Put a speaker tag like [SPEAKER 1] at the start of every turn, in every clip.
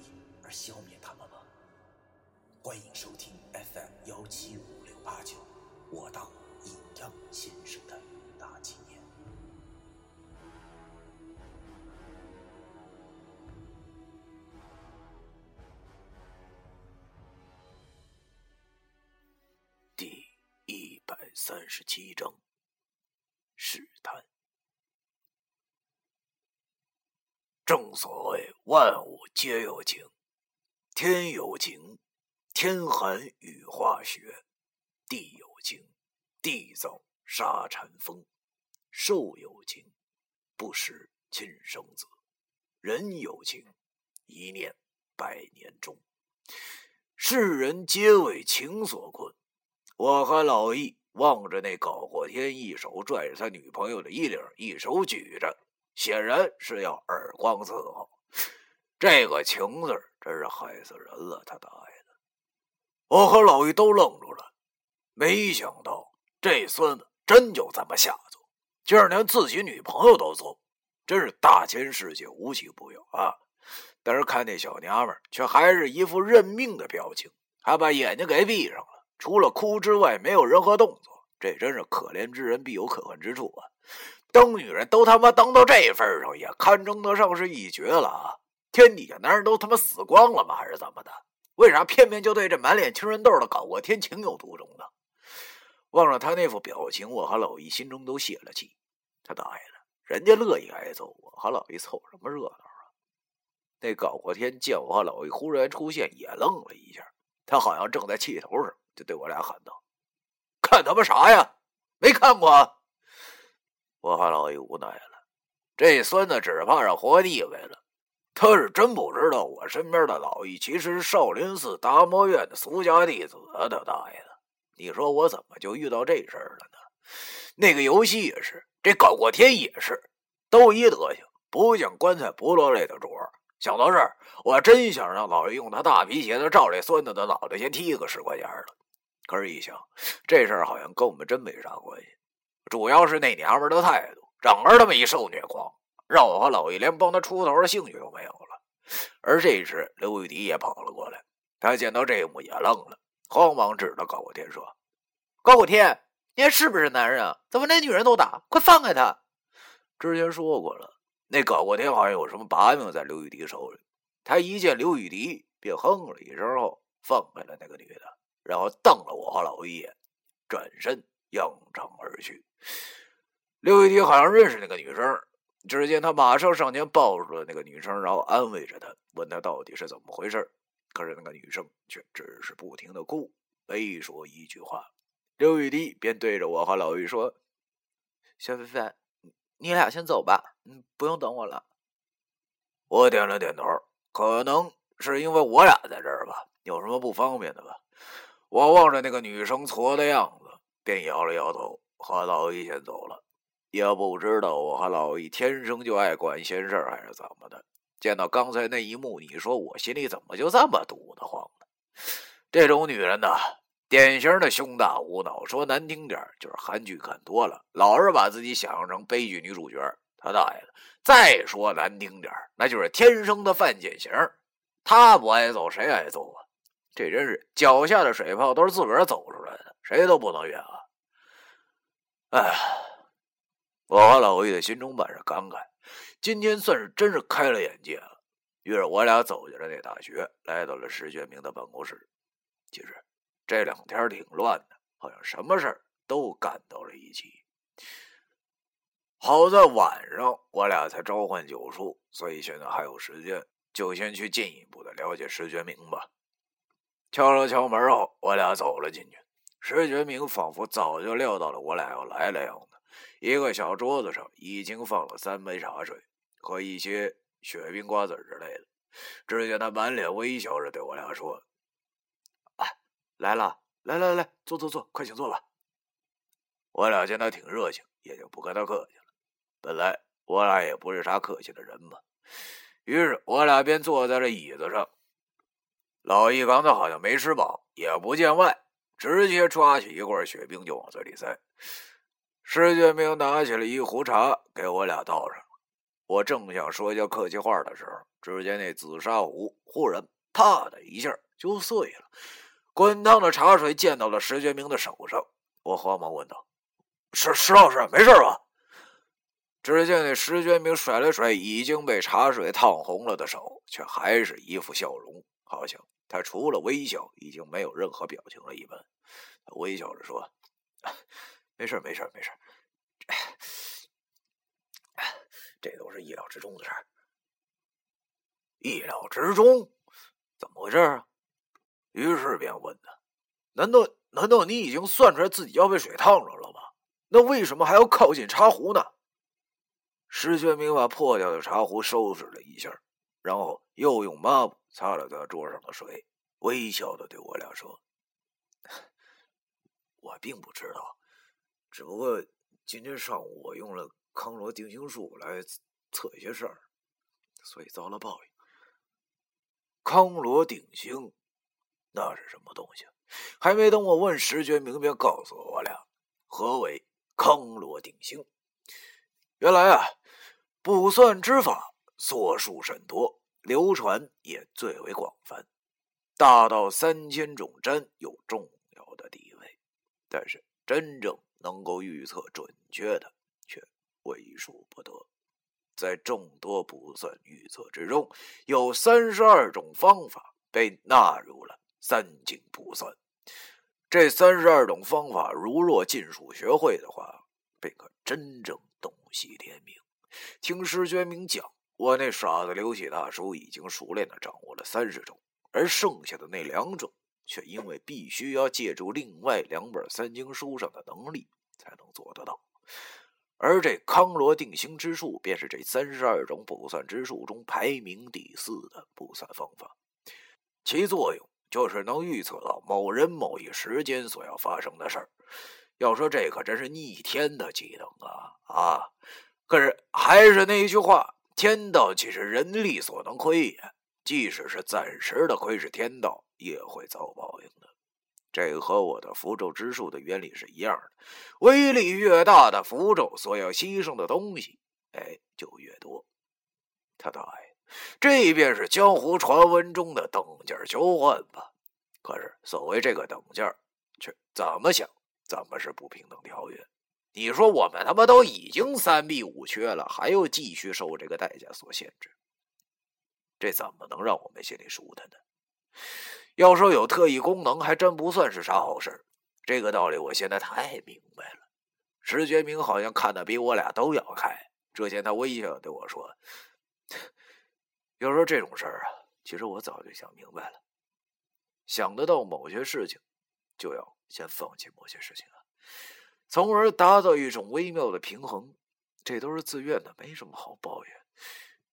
[SPEAKER 1] 义消灭他们吗？欢迎收听 FM 幺七五六八九。我当阴阳先生的大纪念。第一百三十七章试探。正所谓万物皆有情，天有情，天寒雨化雪，地有。情，地造沙尘风；兽有情，不食亲生子；人有情，一念百年终。世人皆为情所困。我和老易望着那搞过天，一手拽着他女朋友的衣领，一手举着，显然是要耳光伺候。这个“情”字真是害死人了！他大爷的！我和老于都愣住了。没想到这孙子真就这么下作，竟然连自己女朋友都揍，真是大千世界无奇不有啊！但是看那小娘们却还是一副认命的表情，还把眼睛给闭上了，除了哭之外没有任何动作。这真是可怜之人必有可恨之处啊！当女人都他妈当到这份上，也堪称得上是一绝了啊！天底下男人都他妈死光了吗？还是怎么的？为啥偏偏就对这满脸青春痘的搞过天情有独钟呢？望着他那副表情，我和老易心中都泄了气。他大爷的，人家乐意挨揍，我和老易凑什么热闹啊？那高过天见我和老易忽然出现，也愣了一下。他好像正在气头上，就对我俩喊道：“看他妈啥呀？没看过？”我和老易无奈了，这孙子只怕是活腻歪了。他是真不知道我身边的老易其实是少林寺达摩院的俗家弟子！他大爷的！你说我怎么就遇到这事儿了呢？那个游戏也是，这搞过天也是，都一德行，不像棺材不落泪的主儿。想到这儿，我真想让老爷用他大皮鞋子照这孙子的脑袋，先踢个十块钱的。可是，一想这事儿好像跟我们真没啥关系，主要是那娘们的态度，整儿他妈一受虐狂，让我和老爷连帮他出头的兴趣都没有了。而这时，刘玉迪也跑了过来，他见到这一幕也愣了。慌忙指着高过天说：“高过天，你还是不是男人啊？怎么连女人都打？快放开他！”之前说过了，那高过天好像有什么把柄在刘玉迪手里。他一见刘玉迪，便哼了一声后放开了那个女的，然后瞪了我和老一眼，转身扬长而去。刘玉迪好像认识那个女生，只见他马上上前抱住了那个女生，然后安慰着她，问她到底是怎么回事。可是那个女生却只是不停的哭，没说一句话。刘玉迪便对着我和老玉说：“小飞飞，你俩先走吧，嗯，不用等我了。”我点了点头，可能是因为我俩在这儿吧，有什么不方便的吧？我望着那个女生挫的样子，便摇了摇头，和老易先走了。也不知道我和老易天生就爱管闲事儿还是怎么的。见到刚才那一幕，你说我心里怎么就这么堵得慌呢？这种女人呢，典型的胸大无脑，说难听点就是韩剧看多了，老是把自己想象成悲剧女主角。他大爷的！再说难听点那就是天生的犯贱型。他不挨揍，谁挨揍啊？这真是脚下的水泡都是自个儿走出来的，谁都不能怨啊！哎，我和老易的心中满是感慨。今天算是真是开了眼界了。于是，我俩走进了那大学，来到了石觉明的办公室。其实这两天挺乱的，好像什么事儿都赶到了一起。好在晚上我俩才召唤九叔，所以现在还有时间，就先去进一步的了解石觉明吧。敲了敲门后，我俩走了进去。石觉明仿佛早就料到了我俩要来了样子。一个小桌子上已经放了三杯茶水。和一些雪冰瓜子之类的，只见他满脸微笑着对我俩说：“啊，来了，来来来，坐坐坐，快请坐吧。”我俩见他挺热情，也就不跟他客气了。本来我俩也不是啥客气的人嘛，于是我俩便坐在了椅子上。老易刚才好像没吃饱，也不见外，直接抓起一罐雪冰就往嘴里塞。石觉明拿起了一壶茶给我俩倒上。我正想说些客气话的时候，只见那紫砂壶忽然“啪”的一下就碎了，滚烫的茶水溅到了石觉明的手上。我慌忙问道：“石石老师，没事吧？”只见那石觉明甩了甩已经被茶水烫红了的手，却还是一副笑容。好像他除了微笑，已经没有任何表情了一般。他微笑着说：“没事，没事，没事，这都是意料之中的事儿。意料之中？怎么回事啊？”于是便问他：“难道难道你已经算出来自己要被水烫着了吗？那为什么还要靠近茶壶呢？”石学明把破掉的茶壶收拾了一下，然后又用抹布。擦了擦桌上的水，微笑的对我俩说：“ 我并不知道，只不过今天上午我用了康罗定心术来测一些事儿，所以遭了报应。康罗定星，那是什么东西？还没等我问石觉明，便告诉我俩何为康罗定星。原来啊，卜算之法所术甚多。”流传也最为广泛，大到三千种针有重要的地位，但是真正能够预测准确的却为数不得。在众多卜算预测之中，有三十二种方法被纳入了三经卜算。这三十二种方法，如若尽数学会的话，便可真正洞悉天命。听师觉明讲。我那傻子刘喜大叔已经熟练的掌握了三十种，而剩下的那两种，却因为必须要借助另外两本三经书上的能力才能做得到。而这康罗定星之术，便是这三十二种卜算之术中排名第四的卜算方法，其作用就是能预测到某人某一时间所要发生的事儿。要说这可真是逆天的技能啊啊！可是还是那一句话。天道岂是人力所能窥也？即使是暂时的窥视天道，也会遭报应的。这和我的符咒之术的原理是一样的。威力越大的符咒，所要牺牲的东西，哎，就越多。他大爷，这便是江湖传闻中的等价交换吧？可是所谓这个等价，却怎么想怎么是不平等条约。你说我们他妈都已经三弊五缺了，还要继续受这个代价所限制，这怎么能让我们心里舒坦呢？要说有特异功能，还真不算是啥好事。这个道理我现在太明白了。石觉明好像看的比我俩都要开。这见他微笑对我说：“要说这种事儿啊，其实我早就想明白了。想得到某些事情，就要先放弃某些事情啊。”从而达到一种微妙的平衡，这都是自愿的，没什么好抱怨。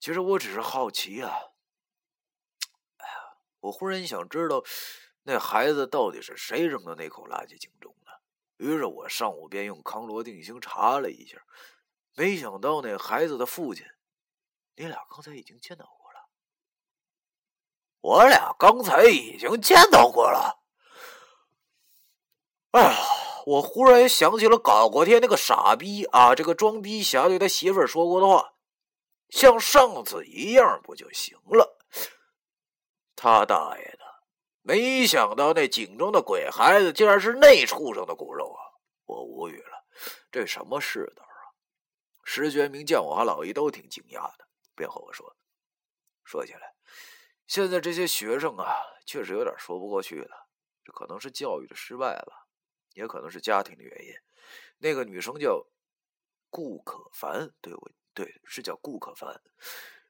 [SPEAKER 1] 其实我只是好奇啊。我忽然想知道，那孩子到底是谁扔的那口垃圾井中的。于是我上午便用康罗定星查了一下，没想到那孩子的父亲，你俩刚才已经见到过了。我俩刚才已经见到过了。哎呀！我忽然想起了搞过天那个傻逼啊，这个装逼侠对他媳妇儿说过的话，像上次一样不就行了？他大爷的！没想到那井中的鬼孩子竟然是那畜生的骨肉啊！我无语了，这什么世道啊？石觉明见我和老易都挺惊讶的，便和我说：“说起来，现在这些学生啊，确实有点说不过去了，这可能是教育的失败吧。”也可能是家庭的原因。那个女生叫顾可凡，对我对是叫顾可凡，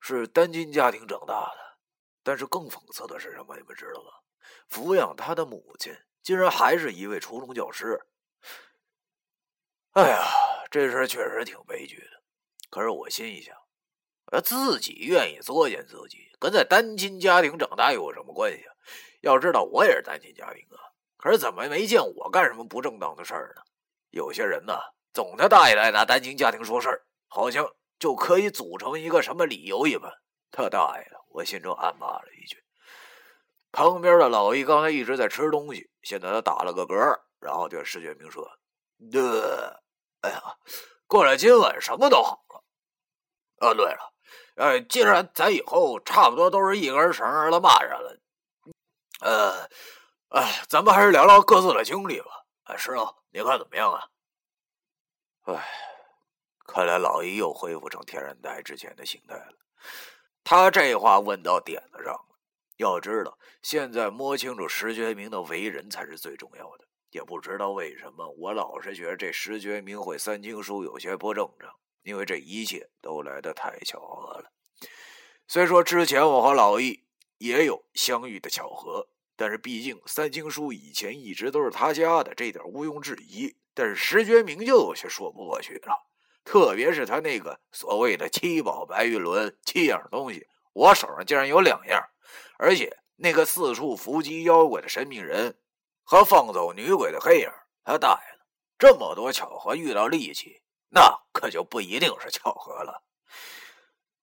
[SPEAKER 1] 是单亲家庭长大的。但是更讽刺的是什么？你们知道吗？抚养他的母亲竟然还是一位初中教师。哎呀，这事确实挺悲剧的。可是我心一想，呃，自己愿意作践自己，跟在单亲家庭长大有什么关系？要知道，我也是单亲家庭啊，可是怎么没见我干什么不正当的事儿呢？有些人呢，总他大爷来拿单亲家庭说事儿，好像就可以组成一个什么理由一般。他大爷的！我心中暗骂了一句。旁边的老易刚才一直在吃东西，现在他打了个嗝，然后对石觉明说：“呃，哎呀，过了今晚什么都好了。啊，对了。”呃，既然咱以后差不多都是一根绳儿的蚂蚱了，呃，哎，咱们还是聊聊各自的经历吧。哎，石头，你看怎么样啊？哎，看来老易又恢复成天然呆之前的形态了。他这话问到点子上了。要知道，现在摸清楚石觉明的为人才是最重要的。也不知道为什么，我老是觉得这石觉明会三经书有些不正常。因为这一切都来得太巧合了。虽说之前我和老易也有相遇的巧合，但是毕竟三经书以前一直都是他家的，这点毋庸置疑。但是石觉明就有些说不过去了，特别是他那个所谓的七宝白玉轮七样东西，我手上竟然有两样，而且那个四处伏击妖怪的神秘人和放走女鬼的黑影，他大爷的，这么多巧合遇到利器。那可就不一定是巧合了。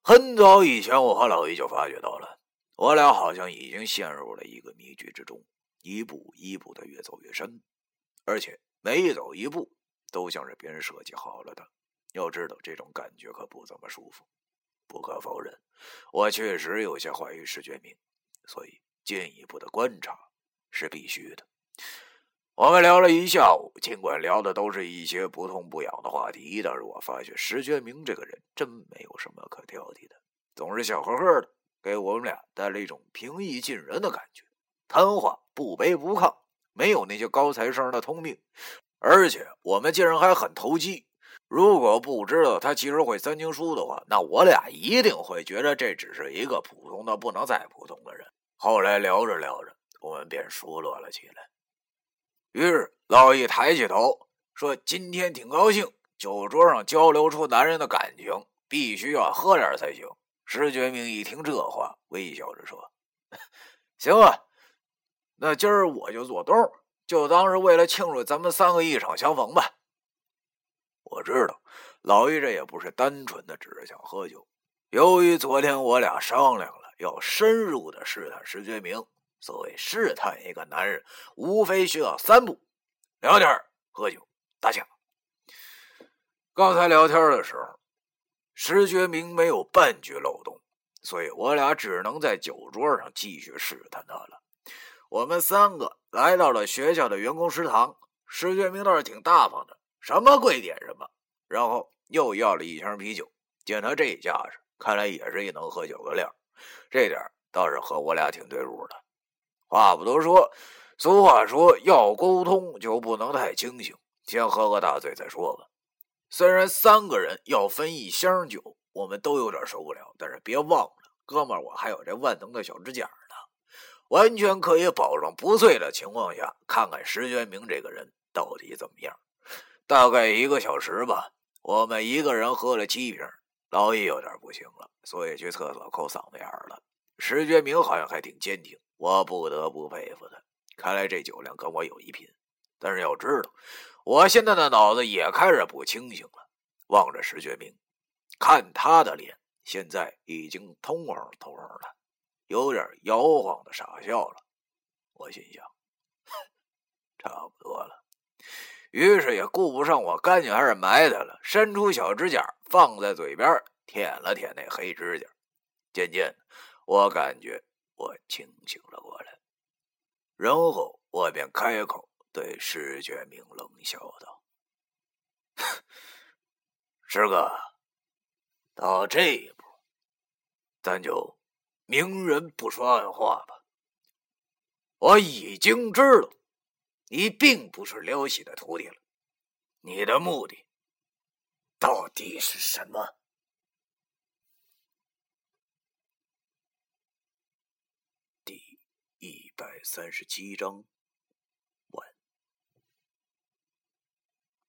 [SPEAKER 1] 很早以前，我和老易就发觉到了，我俩好像已经陷入了一个迷局之中，一步一步的越走越深，而且每走一步都像是别人设计好了的。要知道，这种感觉可不怎么舒服。不可否认，我确实有些怀疑石觉明，所以进一步的观察是必须的。我们聊了一下午，尽管聊的都是一些不痛不痒的话题，但是我发觉石觉明这个人真没有什么可挑剔的，总是笑呵呵的，给我们俩带来一种平易近人的感觉。谈话不卑不亢，没有那些高材生的通病，而且我们竟然还很投机。如果不知道他其实会三经书的话，那我俩一定会觉得这只是一个普通的不能再普通的人。后来聊着聊着，我们便熟络了起来。于是老易抬起头说：“今天挺高兴，酒桌上交流出男人的感情，必须要喝点才行。”石觉明一听这话，微笑着说：“ 行啊，那今儿我就做东，就当是为了庆祝咱们三个一场相逢吧。”我知道老易这也不是单纯的只是想喝酒，由于昨天我俩商量了，要深入的试探石觉明。所谓试探一个男人，无非需要三步：聊天、喝酒、打架。刚才聊天的时候，石觉明没有半句漏洞，所以我俩只能在酒桌上继续试探他了。我们三个来到了学校的员工食堂，石觉明倒是挺大方的，什么贵点什么，然后又要了一箱啤酒。见他这架势，看来也是一能喝酒的料，这点倒是和我俩挺对路的。话不多说，俗话说要沟通就不能太清醒，先喝个大醉再说吧。虽然三个人要分一箱酒，我们都有点受不了，但是别忘了，哥们，我还有这万能的小指甲呢，完全可以保证不醉的情况下，看看石觉明这个人到底怎么样。大概一个小时吧，我们一个人喝了七瓶，老易有点不行了，所以去厕所抠嗓子眼了。石觉明好像还挺坚挺。我不得不佩服他，看来这酒量跟我有一拼。但是要知道，我现在的脑子也开始不清醒了。望着石觉明，看他的脸，现在已经通红通红了，有点摇晃的傻笑了。我心想，差不多了。于是也顾不上我干净还是埋汰了，伸出小指甲放在嘴边舔了舔那黑指甲。渐渐的，我感觉。我清醒了过来，然后我便开口对石觉明冷笑道：“师哥，到这一步，咱就明人不说暗话吧。我已经知道你并不是刘喜的徒弟了，你的目的到底是什么？”第一百三十七章，